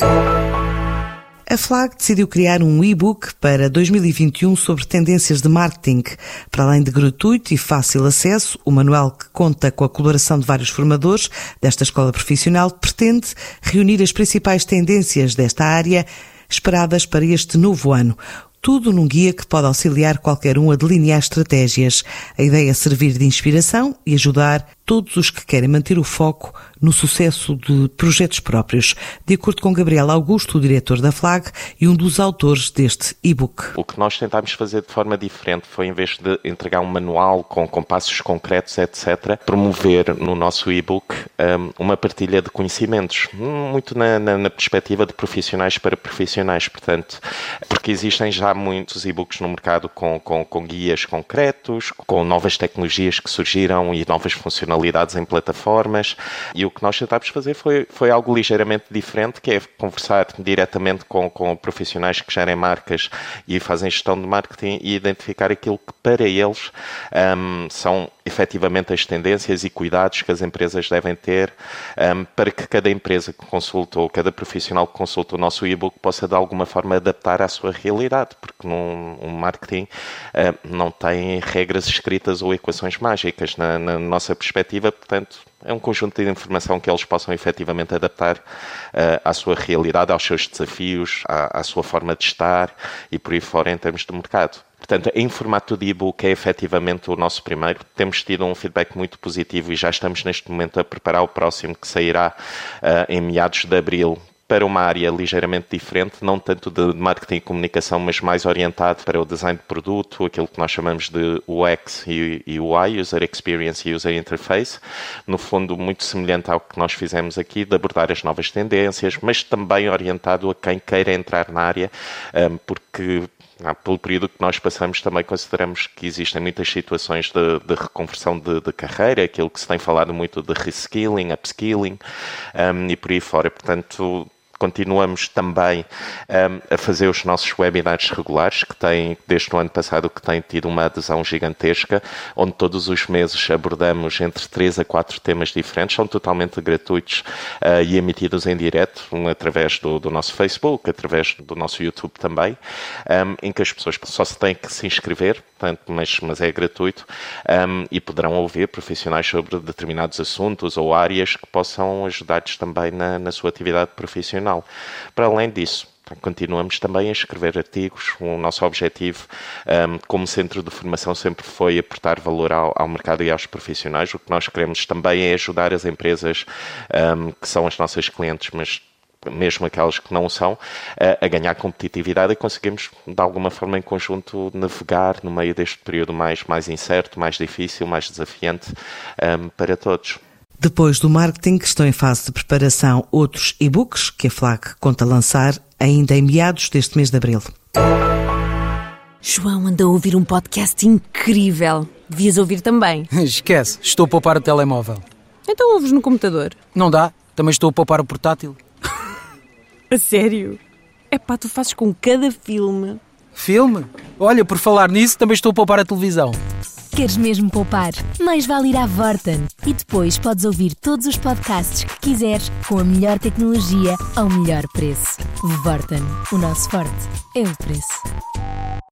A FLAG decidiu criar um e-book para 2021 sobre tendências de marketing. Para além de gratuito e fácil acesso, o manual que conta com a colaboração de vários formadores desta escola profissional pretende reunir as principais tendências desta área esperadas para este novo ano. Tudo num guia que pode auxiliar qualquer um a delinear estratégias. A ideia é servir de inspiração e ajudar todos os que querem manter o foco no sucesso de projetos próprios, de acordo com Gabriel Augusto, o diretor da FLAG e um dos autores deste e-book. O que nós tentámos fazer de forma diferente foi, em vez de entregar um manual com, com passos concretos, etc., promover no nosso e-book um, uma partilha de conhecimentos, muito na, na, na perspectiva de profissionais para profissionais, portanto, porque existem já muitos e-books no mercado com, com, com guias concretos, com novas tecnologias que surgiram e novas funcionalidades em plataformas, e o que nós tentámos fazer foi, foi algo ligeiramente diferente, que é conversar diretamente com, com profissionais que gerem marcas e fazem gestão de marketing e identificar aquilo que para eles um, são efetivamente as tendências e cuidados que as empresas devem ter um, para que cada empresa que consulta ou cada profissional que consulta o nosso e-book possa de alguma forma adaptar à sua realidade, porque num, um marketing uh, não tem regras escritas ou equações mágicas na, na nossa perspectiva, portanto é um conjunto de informação que eles possam efetivamente adaptar uh, à sua realidade, aos seus desafios, à, à sua forma de estar e por aí fora em termos de mercado. Portanto, em formato de e-book é efetivamente o nosso primeiro. Temos tido um feedback muito positivo e já estamos neste momento a preparar o próximo que sairá uh, em meados de abril para uma área ligeiramente diferente, não tanto de marketing e comunicação, mas mais orientado para o design de produto, aquilo que nós chamamos de UX e UI, User Experience e User Interface, no fundo muito semelhante ao que nós fizemos aqui, de abordar as novas tendências, mas também orientado a quem queira entrar na área, um, porque pelo período que nós passamos, também consideramos que existem muitas situações de, de reconversão de, de, carreira, aquilo que se tem falado muito de reskilling, upskilling um, e por aí fora. Portanto, continuamos também um, a fazer os nossos webinars regulares, que têm, desde o ano passado, que têm tido uma adesão gigantesca, onde todos os meses abordamos entre 3 a 4 temas diferentes, são totalmente gratuitos uh, e emitidos em direto, um, através do, do, nosso Facebook, através do nosso YouTube também, um, em que as pessoas só se têm que se inscrever, portanto, mas, mas é gratuito, e poderão ouvir profissionais sobre determinados assuntos ou áreas que possam ajudar-lhes também na, na sua atividade profissional. Para além disso, continuamos também a escrever artigos. O nosso objetivo, um, como centro de formação, sempre foi aportar valor ao, ao, mercado e aos profissionais. O que nós queremos também é ajudar as empresas um, que são as nossas clientes, mas mesmo aquelas que não são, a, ganhar competitividade e conseguimos, de alguma forma, em conjunto, navegar no meio deste período mais, mais incerto, mais difícil, mais desafiante um, para todos. Depois do marketing, estão em fase de preparação outros e-books que a FLAC conta lançar ainda em meados deste mês de abril. João anda a ouvir um podcast incrível. Devias ouvir também. Esquece, estou a poupar o telemóvel. Então ouves no computador. Não dá, também estou a poupar o portátil. a sério? É pá, tu fazes com cada filme. Filme? Olha, por falar nisso, também estou a poupar a televisão. Queres mesmo poupar? Mais vale ir à Vorten e depois podes ouvir todos os podcasts que quiseres com a melhor tecnologia ao melhor preço. Vorten, o nosso forte é o preço.